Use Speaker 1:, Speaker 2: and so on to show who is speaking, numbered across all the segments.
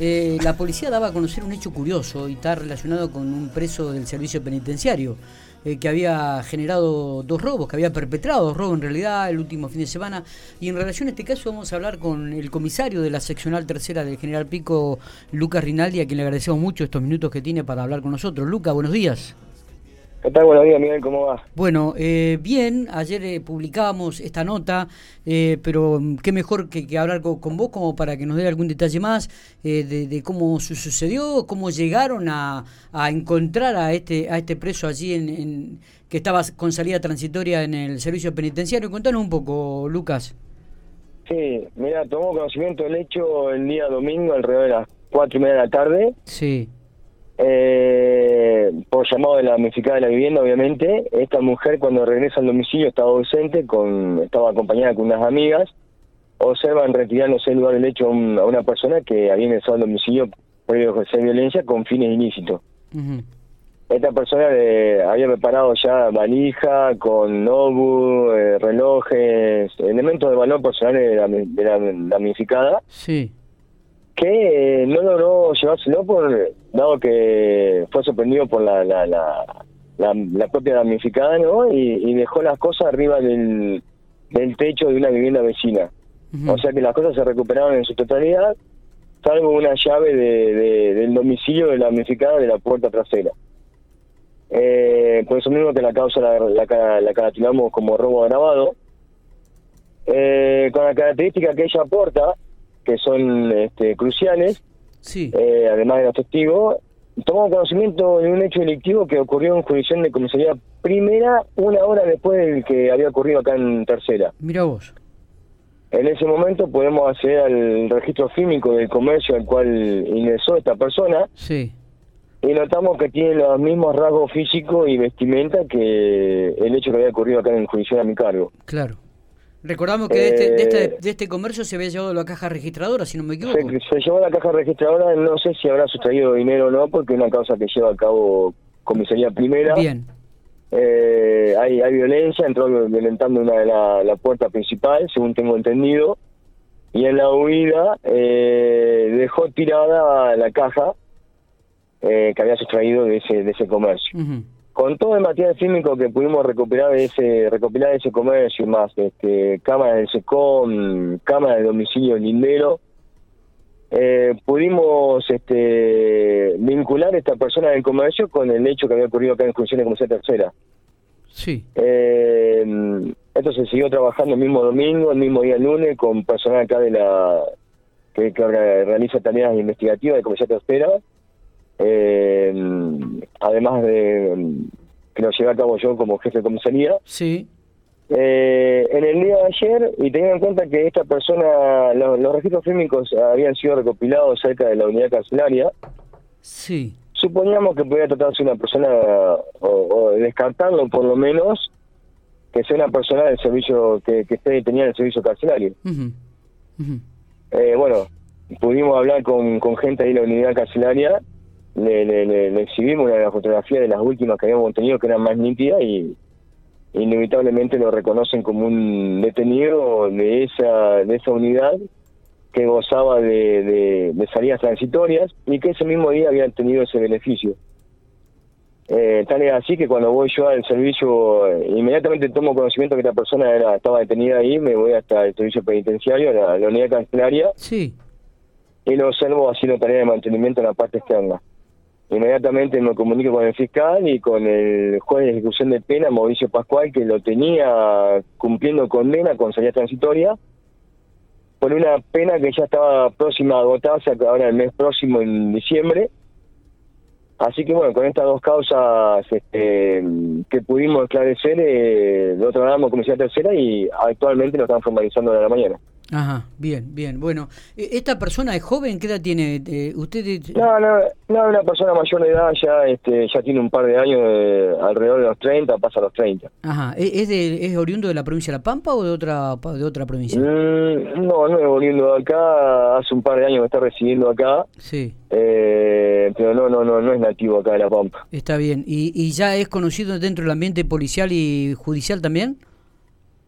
Speaker 1: Eh, la policía daba a conocer un hecho curioso y está relacionado con un preso del servicio penitenciario eh, que había generado dos robos, que había perpetrado dos robos en realidad el último fin de semana. Y en relación a este caso vamos a hablar con el comisario de la seccional tercera del General Pico, Lucas Rinaldi, a quien le agradecemos mucho estos minutos que tiene para hablar con nosotros. Lucas, buenos días.
Speaker 2: ¿Qué tal? Buenos días, Miguel, ¿cómo va?
Speaker 1: Bueno, eh, bien, ayer eh, publicábamos esta nota, eh, pero mm, qué mejor que, hablar con, vos como para que nos dé algún detalle más de, cómo sucedió, cómo llegaron a, encontrar a este a este preso allí en, que estaba con salida transitoria en el servicio penitenciario. Contanos un poco, Lucas.
Speaker 2: Sí, mira, tomó conocimiento del hecho el día domingo alrededor de las cuatro y media de la tarde.
Speaker 1: Sí.
Speaker 2: Eh, por llamado de la damnificada de la vivienda, obviamente, esta mujer cuando regresa al domicilio estaba ausente, con, estaba acompañada con unas amigas, observan retirándose del lugar del hecho a, una persona que había ingresado al domicilio por ejercer violencia con fines ilícitos. Esta persona había preparado ya valija con nobu, eh, relojes, elementos de valor personal de la, de la.
Speaker 1: Sí
Speaker 2: que no logró llevárselo por dado que fue sorprendido por la la, la, propia damnificada no y, dejó las cosas arriba del, del techo de una vivienda vecina. O sea que las cosas se recuperaron en su totalidad salvo una llave de, del domicilio de la damnificada de la puerta trasera. Eh, por eso mismo que la causa la, la, la como robo agravado. Eh, con la característica que ella aporta que son este, cruciales,
Speaker 1: sí.
Speaker 2: Eh, además de los testigos, tomamos conocimiento de un hecho delictivo que ocurrió en jurisdicción de comisaría primera una hora después del que había ocurrido acá en tercera.
Speaker 1: Mira vos.
Speaker 2: En ese momento podemos acceder al registro fílmico del comercio al cual ingresó esta persona.
Speaker 1: Sí.
Speaker 2: Y notamos que tiene los mismos rasgos físicos y vestimenta que el hecho que había ocurrido acá en jurisdicción a mi cargo.
Speaker 1: Claro. Recordamos que de, este, de, este, eh, de, este, comercio se había llevado la caja registradora, si no me equivoco.
Speaker 2: Se, llevó la caja registradora, no sé si habrá sustraído dinero o no, porque es una causa que lleva a cabo comisaría primera.
Speaker 1: Bien.
Speaker 2: Eh, hay, hay violencia, entró violentando una de la, la puerta principal, según tengo entendido, y en la huida eh, dejó tirada la caja que había sustraído de ese, de ese comercio con todo el material fílmico que pudimos recuperar de ese recopilar de ese comercio más este cámara del SECOM cámara de domicilio lindero eh, pudimos este vincular a esta persona del comercio con el hecho que había ocurrido acá en funciones como tercera.
Speaker 1: Sí.
Speaker 2: Eh, esto se siguió trabajando el mismo domingo el mismo día lunes con personal acá de la que, realiza tareas investigativas de comercio tercera además de que lo llevé a cabo yo como jefe de comisaría.
Speaker 1: Sí.
Speaker 2: Eh, en el día de ayer, y teniendo en cuenta que esta persona, los, registros fílmicos habían sido recopilados cerca de la unidad carcelaria,
Speaker 1: sí.
Speaker 2: suponíamos que podía tratarse de una persona, o, descartarlo por lo menos, que sea una persona del servicio, que, que esté tenía el servicio carcelario. Eh, bueno, pudimos hablar con, con gente ahí de la unidad carcelaria le, le, le, exhibimos una de las fotografías de las últimas que habíamos tenido que eran más nítidas y inevitablemente lo reconocen como un detenido de esa de esa unidad que gozaba de, de, salidas transitorias y que ese mismo día habían tenido ese beneficio. Eh, tal es así que cuando voy yo al servicio, inmediatamente tomo conocimiento que esta persona era estaba detenida ahí, me voy hasta el servicio penitenciario, la, la unidad cancelaria,
Speaker 1: sí.
Speaker 2: y lo observo haciendo tarea de mantenimiento en la parte externa. Inmediatamente me comunico con el fiscal y con el juez de ejecución de pena, Mauricio Pascual, que lo tenía cumpliendo condena con salida transitoria, por una pena que ya estaba próxima a agotarse ahora el mes próximo en diciembre. Así que bueno, con estas dos causas este, que pudimos esclarecer, eh, lo trasladamos a Comisión Tercera y actualmente lo están formalizando de la mañana.
Speaker 1: Ajá, bien, bien. Bueno, e, ¿esta persona es joven? ¿Qué edad tiene eh, usted?
Speaker 2: No, no, no, una persona mayor de edad, ya este, ya tiene un par de años, alrededor de los 30, pasa a los 30.
Speaker 1: Ajá, ¿E, ¿Es, de, ¿es oriundo de la provincia de La Pampa o de otra de otra provincia?
Speaker 2: Mm, no, no es oriundo de acá, hace un par de años que está residiendo acá.
Speaker 1: Sí.
Speaker 2: Eh, pero no, no, no, no es nativo acá de La Pampa.
Speaker 1: Está bien. ¿Y, ¿Y ya es conocido dentro del ambiente policial y judicial también?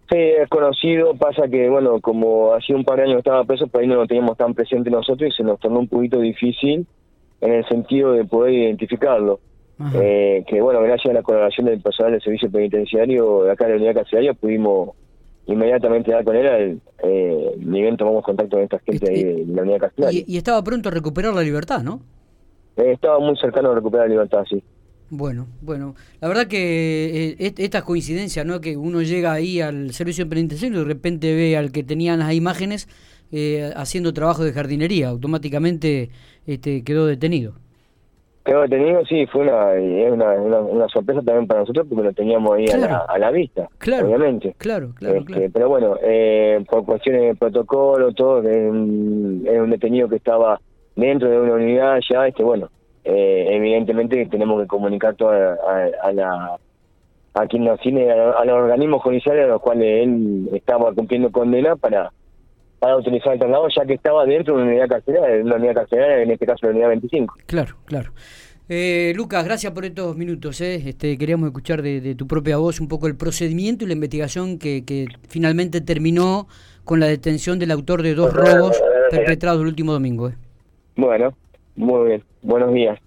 Speaker 2: Sí, es conocido, pasa que, bueno, como hacía un par de años estaba preso, por ahí no lo teníamos tan presente nosotros y se nos tornó un poquito difícil en el sentido de poder identificarlo. Eh, que, bueno, gracias a la colaboración del personal del servicio penitenciario de acá de la unidad carcelaria pudimos inmediatamente dar con él, eh, ni bien tomamos contacto con esta gente ahí de la unidad carcelaria.
Speaker 1: Y, estaba pronto a recuperar la libertad, ¿no?
Speaker 2: Eh, estaba muy cercano a recuperar la libertad, sí.
Speaker 1: Bueno, bueno, la verdad que eh, estas coincidencias, ¿no? Que uno llega ahí al servicio penitenciario y de repente ve al que tenía las imágenes eh, haciendo trabajo de jardinería, automáticamente este, quedó detenido.
Speaker 2: Quedó detenido, sí, fue una, una, sorpresa también para nosotros porque lo teníamos ahí a, la, vista,
Speaker 1: claro,
Speaker 2: obviamente.
Speaker 1: Claro, claro, este,
Speaker 2: Pero bueno, eh, por cuestiones de protocolo, todo, era un detenido que estaba dentro de una unidad ya, este, bueno, eh, evidentemente tenemos que comunicar toda a, la a quien nos tiene a, los organismos judiciales a los cuales él estaba cumpliendo condena para para utilizar el traslado ya que estaba dentro de una unidad carcelaria, una unidad carcelaria en este caso la unidad 25.
Speaker 1: Claro, claro. Eh, Lucas, gracias por estos minutos. Eh. Este, queríamos escuchar de, tu propia voz un poco el procedimiento y la investigación que, que finalmente terminó con la detención del autor de dos robos perpetrados el último domingo. Eh.
Speaker 2: Bueno, muy bien. Buenos días.